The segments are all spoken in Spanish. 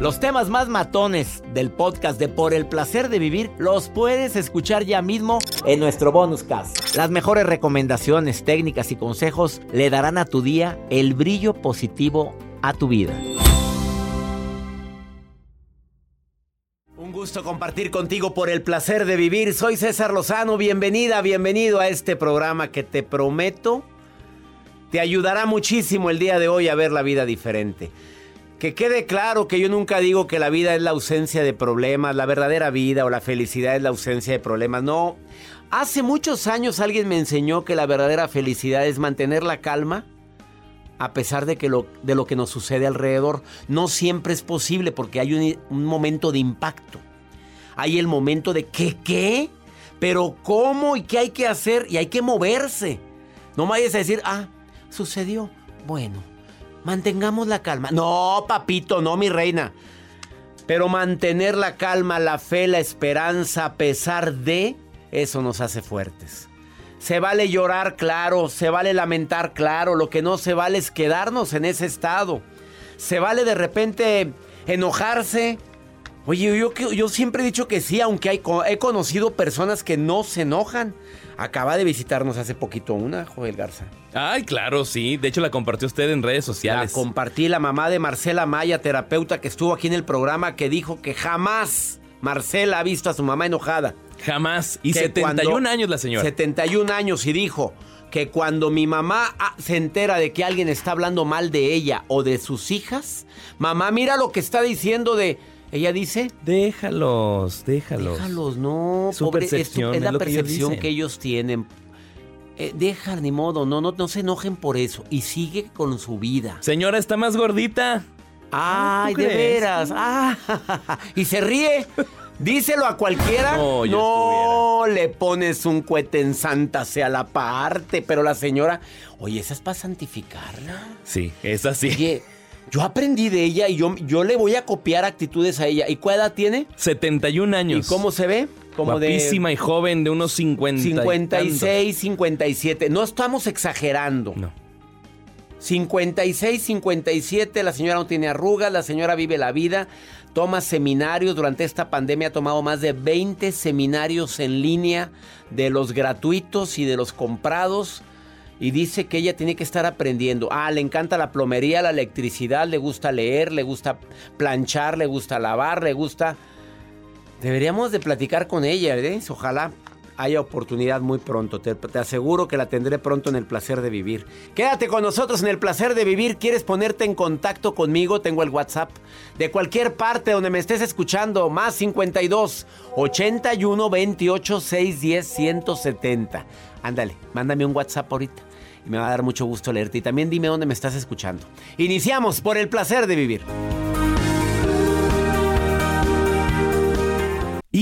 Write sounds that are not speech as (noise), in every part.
Los temas más matones del podcast de Por el placer de vivir los puedes escuchar ya mismo en nuestro bonus cast. Las mejores recomendaciones, técnicas y consejos le darán a tu día el brillo positivo a tu vida. Un gusto compartir contigo por el placer de vivir. Soy César Lozano. Bienvenida, bienvenido a este programa que te prometo te ayudará muchísimo el día de hoy a ver la vida diferente. Que quede claro que yo nunca digo que la vida es la ausencia de problemas, la verdadera vida o la felicidad es la ausencia de problemas. No. Hace muchos años alguien me enseñó que la verdadera felicidad es mantener la calma a pesar de, que lo, de lo que nos sucede alrededor. No siempre es posible porque hay un, momento de impacto. Hay el momento de ¿qué qué? Pero ¿cómo y qué hay que hacer? Y hay que moverse. No me vayas a decir, ah, sucedió. Bueno, mantengamos la calma. No, papito, no, mi reina. Pero mantener la calma, la fe, la esperanza, a pesar de, eso nos hace fuertes. Se vale llorar, claro, se vale lamentar, claro. Lo que no se vale es quedarnos en ese estado. Se vale de repente enojarse. Oye, yo, yo siempre he dicho que sí, aunque hay, he conocido personas que no se enojan. Acaba de visitarnos hace poquito una, Joel Garza. Ay, claro, sí. De hecho, la compartió usted en redes La sociales. compartí la mamá de Marcela Maya, terapeuta que estuvo aquí en el programa, que dijo que jamás Marcela ha visto a su mamá enojada. Jamás. Y Que 71 cuando- años la señora. 71 años y dijo que cuando mi mamá ah, se entera de que alguien está hablando mal de ella o de sus hijas, mamá, mira lo que está diciendo de... Ella dice... Déjalos, déjalos. Déjalos, no, Su pobre, es tu- percepción, es, es la lo que ellos percepción que ellos tienen. Eh, deja, ni modo, no, no, no se enojen por eso y sigue con su vida. Señora, está más gordita. Ay, ¿tú de veras. Ah, (laughs) y se ríe. Díselo a cualquiera. No, le pones un cohete en Santa sea la parte, pero la señora, oye, esa es para santificarla. Sí, es así. Oye, yo aprendí de ella y yo, yo le voy a copiar actitudes a ella. ¿Y cuál edad tiene? 71 años. ¿Y cómo se ve? Como Guapísima de y joven, de unos 50. y 56, 57. No estamos exagerando. No. 56, 57, la señora no tiene arrugas, la señora vive la vida, toma seminarios, durante esta pandemia ha tomado más de 20 seminarios en línea, de los gratuitos y de los comprados, y dice que ella tiene que estar aprendiendo. Ah, le encanta la plomería, la electricidad, le gusta leer, le gusta planchar, le gusta lavar, le gusta... Deberíamos de platicar con ella, ¿eh? Ojalá haya oportunidad muy pronto. Te, te aseguro que la tendré pronto en el placer de vivir. Quédate con nosotros en el placer de vivir. ¿Quieres ponerte en contacto conmigo? Tengo el WhatsApp. De cualquier parte donde me estés escuchando, más 52 81 28 610 170. Ándale, mándame un WhatsApp ahorita. Y me va a dar mucho gusto leerte. Y también dime dónde me estás escuchando. Iniciamos por el placer de vivir.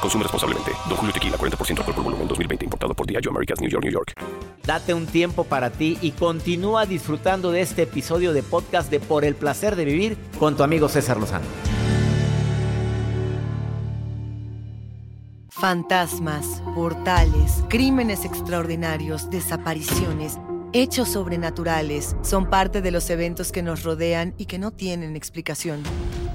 Consume responsablemente. Don Julio Tequila, 40% alcohol por volumen, 2020. Importado por Diageo Americas, New York, New York. Date un tiempo para ti y continúa disfrutando de este episodio de podcast de Por el Placer de Vivir con tu amigo César Lozano. Fantasmas, portales, crímenes extraordinarios, desapariciones, hechos sobrenaturales son parte de los eventos que nos rodean y que no tienen explicación.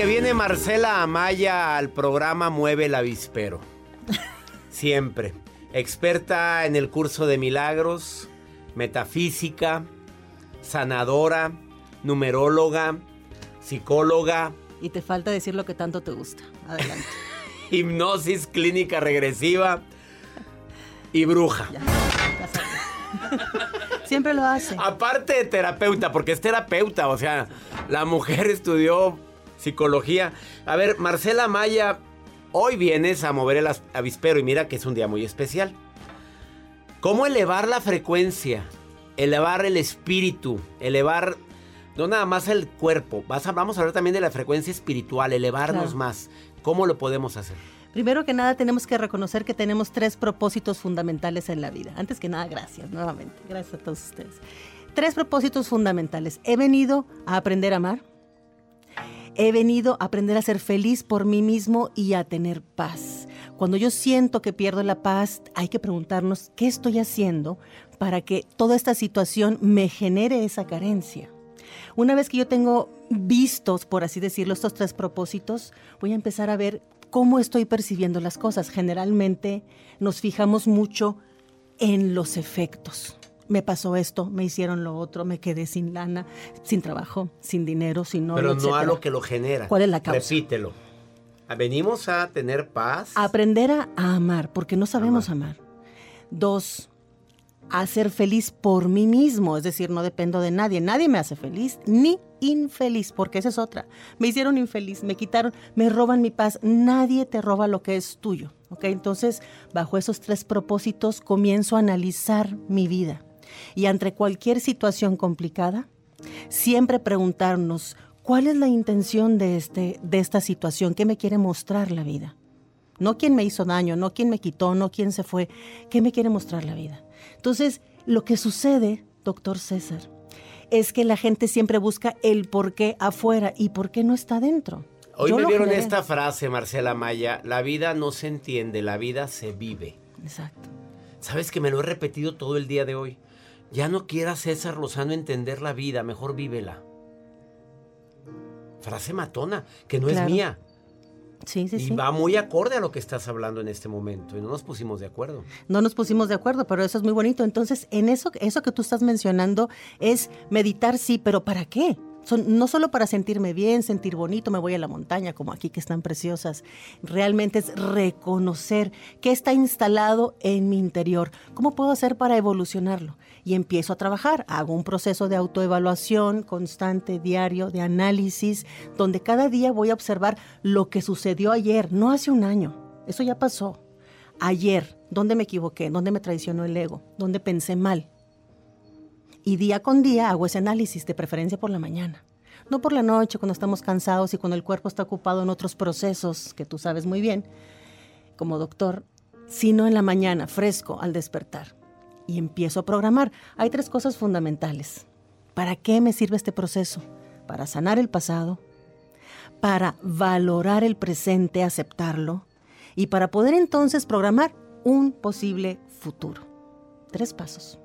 Que viene Marcela Amaya al programa mueve el avispero. Siempre. Experta en el curso de milagros, metafísica, sanadora, numeróloga, psicóloga, Y te falta decir lo que tanto te gusta. Adelante. (laughs) hipnosis clínica regresiva y bruja. Ya, ya. Siempre lo hace. Aparte de terapeuta, porque es terapeuta, o sea, la mujer estudió psicología. A ver, Marcela Maya, hoy vienes a mover el avispero y mira que es un día muy especial. ¿Cómo elevar la frecuencia? Elevar el espíritu, elevar no nada más el cuerpo. Vas a- vamos a hablar también de la frecuencia espiritual, elevarnos Claro. más. ¿Cómo lo podemos hacer? Primero que nada tenemos que reconocer que tenemos tres propósitos fundamentales en la vida. Antes que nada, gracias nuevamente. Gracias a todos ustedes. Tres propósitos fundamentales. He venido a aprender a amar. He venido a aprender a ser feliz por mí mismo y a tener paz. Cuando yo siento que pierdo la paz, hay que preguntarnos qué estoy haciendo para que toda esta situación me genere esa carencia. Una vez que yo tengo vistos, por así decirlo, estos tres propósitos, voy a empezar a ver cómo estoy percibiendo las cosas. Generalmente nos fijamos mucho en los efectos. Me pasó esto, me hicieron lo otro, me quedé sin lana, sin trabajo, sin dinero, sin novio, Pero no a lo que lo genera. ¿Cuál es la causa? Repítelo. Venimos a tener paz. Aprender a, a amar, porque no sabemos amar. Dos, a ser feliz por mí mismo, es decir, no dependo de nadie. Nadie me hace feliz ni infeliz, porque esa es otra. Me hicieron infeliz, me quitaron, me roban mi paz. Nadie te roba lo que es tuyo. ¿ok? Entonces, bajo esos tres propósitos, comienzo a analizar mi vida. Y ante cualquier situación complicada, siempre preguntarnos cuál es la intención de, este, de esta situación, qué me quiere mostrar la vida. No quién me hizo daño, no quién me quitó, no quién se fue, qué me quiere mostrar la vida. Entonces, lo que sucede, doctor César, es que la gente siempre busca el por qué afuera y por qué no está dentro. Hoy Yo me lo vieron generé. esta frase, Marcela Maya. La vida no se entiende, la vida se vive. Exacto. Sabes que me lo he repetido todo el día de hoy. Ya no quiera César Lozano entender la vida, mejor vívela. Frase matona, que no Claro. es mía. Sí, sí, y sí. va muy acorde a lo que estás hablando en este momento. Y no nos pusimos de acuerdo. No nos pusimos de acuerdo, pero eso es muy bonito. Entonces, en eso, eso que tú estás mencionando es meditar, sí, pero ¿para qué? No solo para sentirme bien, sentir bonito, me voy a la montaña, como aquí que están preciosas. Realmente es reconocer qué está instalado en mi interior. ¿Cómo puedo hacer para evolucionarlo? Y empiezo a trabajar. Hago un proceso de autoevaluación constante, diario, de análisis, donde cada día voy a observar lo que sucedió ayer, no hace un año. Eso ya pasó ayer, dónde me equivoqué, dónde me traicionó el ego, dónde pensé mal. Y día con día hago ese análisis, de preferencia por la mañana. No por la noche, cuando estamos cansados y cuando el cuerpo está ocupado en otros procesos que tú sabes muy bien, como doctor, sino en la mañana, fresco, al despertar. Y empiezo a programar. Hay tres cosas fundamentales. ¿Para qué me sirve este proceso? Para sanar el pasado, para valorar el presente, aceptarlo, y para poder entonces programar un posible futuro. Tres pasos.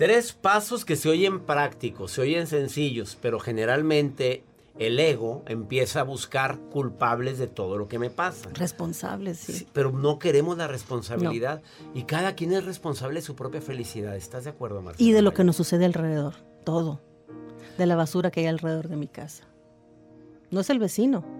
Tres pasos que se oyen prácticos, se oyen sencillos, pero generalmente el ego empieza a buscar culpables de todo lo que me pasa. Responsables, sí. Sí, pero no queremos la responsabilidad. Y cada quien es responsable de su propia felicidad. ¿Estás de acuerdo, Marcelo? Y de lo que nos sucede alrededor, todo. De la basura que hay alrededor de mi casa. No es el vecino.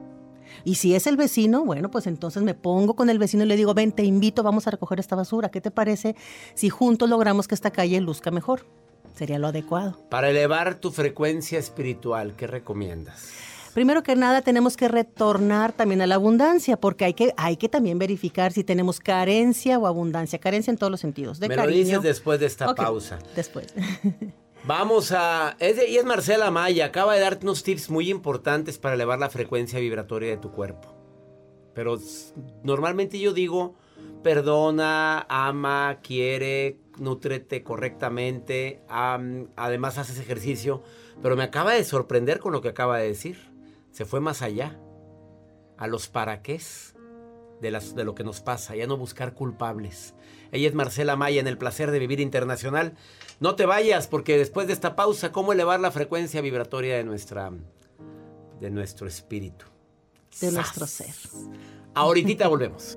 Y si es el vecino, bueno, pues entonces me pongo con el vecino y le digo, ven, te invito, vamos a recoger esta basura. ¿Qué te parece si juntos logramos que esta calle luzca mejor? Sería lo adecuado. Para elevar tu frecuencia espiritual, ¿qué recomiendas? Primero que nada, tenemos que retornar también a la abundancia, porque hay que, hay que también verificar si tenemos carencia o abundancia. Carencia en todos los sentidos. De Me lo dices después de esta pausa. Después. (laughs) Vamos a... Es y es Marcela Maya. Acaba de darte unos tips muy importantes para elevar la frecuencia vibratoria de tu cuerpo. Pero normalmente yo digo, perdona, ama, quiere, nútrete correctamente, am- además haces ejercicio. Pero me acaba de sorprender con lo que acaba de decir. Se fue más allá. A los para qués de, las, de lo que nos pasa. Ya no buscar culpables. Ella es Marcela Maya en El Placer de Vivir Internacional. No te vayas porque después de esta pausa, ¿cómo elevar la frecuencia vibratoria de nuestra de nuestro espíritu? De ¡Sas! nuestro ser. Ahorita volvemos.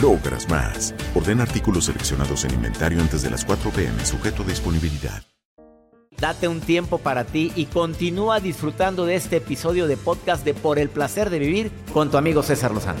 logras más. Ordena artículos seleccionados en inventario antes de las 4 p.m. sujeto a disponibilidad. Date un tiempo para ti y continúa disfrutando de este episodio de podcast de Por el placer de vivir con tu amigo César Lozano.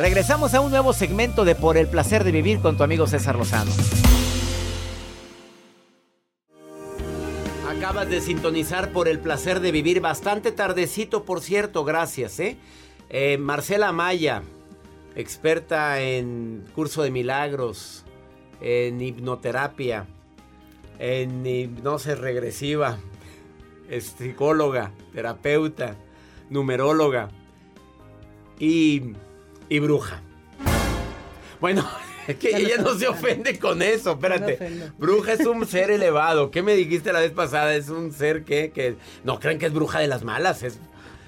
Regresamos a un nuevo segmento de Por el placer de vivir con tu amigo César Lozano. Acabas de sintonizar por el placer de vivir bastante tardecito, por cierto, gracias, ¿eh? Eh, Marcela Maya, experta en curso de milagros, en hipnoterapia, en hipnosis regresiva, es psicóloga, terapeuta, numeróloga y, y bruja. Bueno, (laughs) es que ella no se ofende con eso, espérate. Bruja es un (laughs) ser elevado. ¿Qué me dijiste la vez pasada? Es un ser que, que no creen que es bruja de las malas. Es,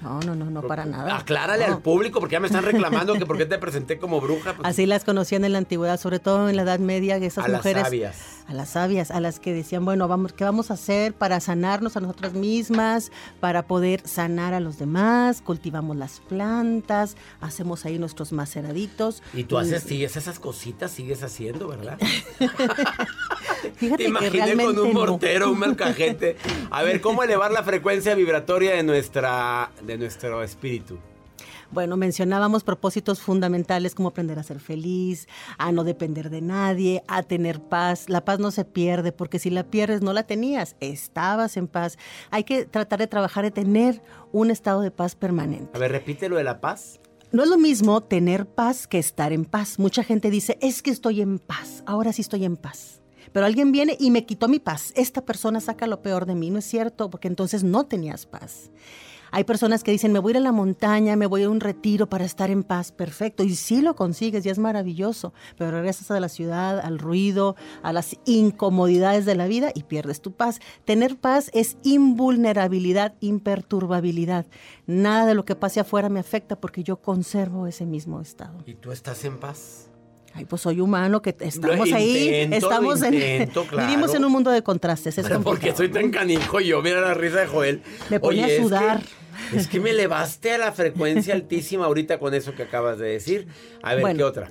No, no, no, no para nada. Aclárale No. al público porque ya me están reclamando que por qué te (laughs) presenté como bruja. Pues, Así las conocían en la antigüedad, sobre todo en la Edad Media, esas a las mujeres. sabias. A las sabias, a las que decían, bueno, vamos, ¿qué vamos a hacer para sanarnos a nosotras mismas, para poder sanar a los demás? Cultivamos las plantas, hacemos ahí nuestros maceraditos. Y tú haces, sigues esas cositas, sigues haciendo, ¿verdad? (laughs) Fíjate Te imaginé con un no. mortero, un malcajete. A ver, ¿cómo (laughs) elevar la frecuencia vibratoria de nuestra, de nuestro espíritu? Bueno, mencionábamos propósitos fundamentales como aprender a ser feliz, a no depender de nadie, a tener paz. La paz no se pierde porque si la pierdes no la tenías, estabas en paz. Hay que tratar de trabajar de tener un estado de paz permanente. A ver, repite lo de la paz. No es lo mismo tener paz que estar en paz. Mucha gente dice, es que estoy en paz, ahora sí estoy en paz. Pero alguien viene y me quitó mi paz. Esta persona saca lo peor de mí, no es cierto, porque entonces no tenías paz. Hay personas que dicen, me voy a ir a la montaña, me voy a un retiro para estar en paz, perfecto. Y sí lo consigues, ya es maravilloso, pero regresas a la ciudad, al ruido, a las incomodidades de la vida y pierdes tu paz. Tener paz es invulnerabilidad, imperturbabilidad. Nada de lo que pase afuera me afecta porque yo conservo ese mismo estado. ¿Y tú estás en paz? Ay, pues soy humano, que estamos Lo ahí, intento, estamos lo en, (laughs) claro. vivimos en un mundo de contrastes. Es (laughs) porque soy tan canijo yo, mira la risa de Joel. Me ponía Oye, a es que- sudar. Es que, me elevaste a la frecuencia (laughs) altísima ahorita con eso que acabas de decir. A ver, Bueno. ¿qué otra?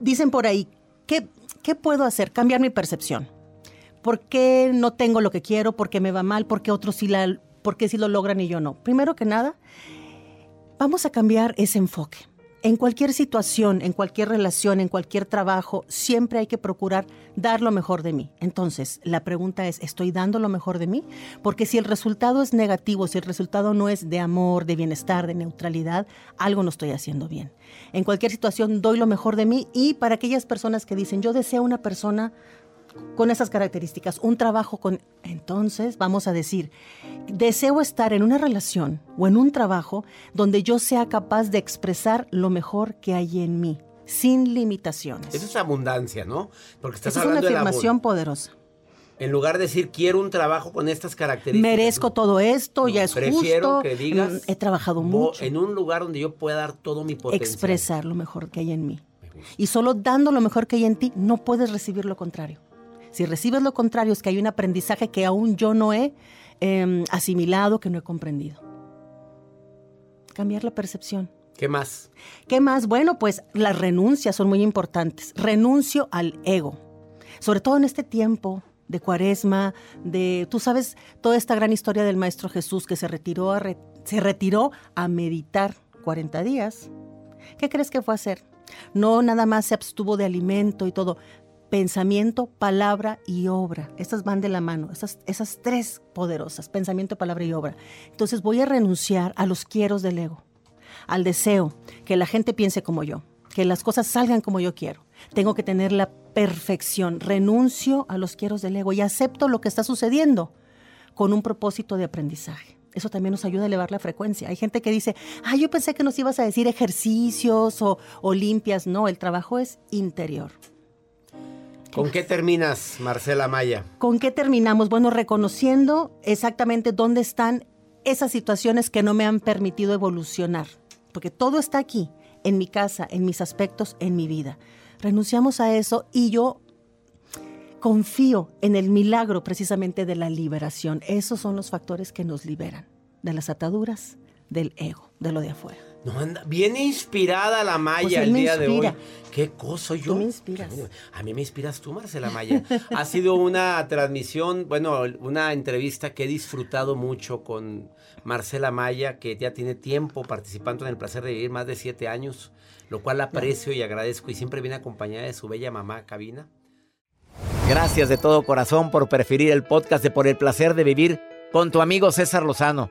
Dicen por ahí, ¿qué, ¿qué puedo hacer? Cambiar mi percepción. ¿Por qué no tengo lo que quiero? ¿Por qué me va mal? ¿Por qué otros sí, la, por qué sí lo logran y yo no? Primero que nada, vamos a cambiar ese enfoque. En cualquier situación, en cualquier relación, en cualquier trabajo, siempre hay que procurar dar lo mejor de mí. Entonces, la pregunta es, ¿estoy dando lo mejor de mí? Porque si el resultado es negativo, si el resultado no es de amor, de bienestar, de neutralidad, algo no estoy haciendo bien. En cualquier situación doy lo mejor de mí y para aquellas personas que dicen, yo deseo una persona con esas características, un trabajo con... Entonces vamos a decir, deseo estar en una relación o en un trabajo donde yo sea capaz de expresar lo mejor que hay en mí, sin limitaciones. Eso es abundancia, ¿no? Porque estás Esa es una de afirmación poderosa. En lugar de decir, quiero un trabajo con estas características. Merezco ¿no? todo esto, No, ya es prefiero justo. que digas, mm, He trabajado "Vo- mucho. En un lugar donde yo pueda dar todo mi potencial. expresar lo mejor que hay en mí. Y solo dando lo mejor que hay en ti, no puedes recibir lo contrario. Si recibes lo contrario, es que hay un aprendizaje que aún yo no he eh, asimilado, que no he comprendido. Cambiar la percepción. ¿Qué más? ¿Qué más? Bueno, pues las renuncias son muy importantes. Renuncio al ego. Sobre todo en este tiempo de cuaresma, de, tú sabes, toda esta gran historia del Maestro Jesús que se retiró a, re- se retiró a meditar 40 días. ¿Qué crees que fue a hacer? No nada más se abstuvo de alimento y todo. Pensamiento, palabra y obra. Estas van de la mano, esas, tres poderosas, pensamiento, palabra y obra. Entonces voy a renunciar a los quieros del ego al deseo, que la gente piense como yo, que las cosas salgan como yo quiero. Tengo que tener la perfección. Renuncio a los quieros del ego y acepto lo que está sucediendo con un propósito de aprendizaje. Eso también nos ayuda a elevar la frecuencia. Hay gente que dice, ah, yo pensé que nos ibas a decir ejercicios o, o limpias. No, el trabajo es interior. ¿Con qué terminas, Marcela Maya? ¿Con qué terminamos? Bueno, reconociendo exactamente dónde están esas situaciones que no me han permitido evolucionar. Porque todo está aquí, en mi casa, en mis aspectos, en mi vida. Renunciamos a eso y yo confío en el milagro precisamente de la liberación. Esos son los factores que nos liberan de las ataduras, del ego, de lo de afuera. No, anda, viene inspirada la Maya Pues el día de hoy. ¿Qué cosa yo? Tú me inspiras. A mí me inspiras tú, Marcela Maya. ha sido una transmisión, bueno, una entrevista que he disfrutado mucho con Marcela Maya, que ya tiene tiempo participando en el placer de vivir más de siete años, lo cual aprecio y agradezco y siempre viene acompañada de su bella mamá, Cabina. Gracias de todo corazón por preferir el podcast de Por el placer de vivir con tu amigo César Lozano.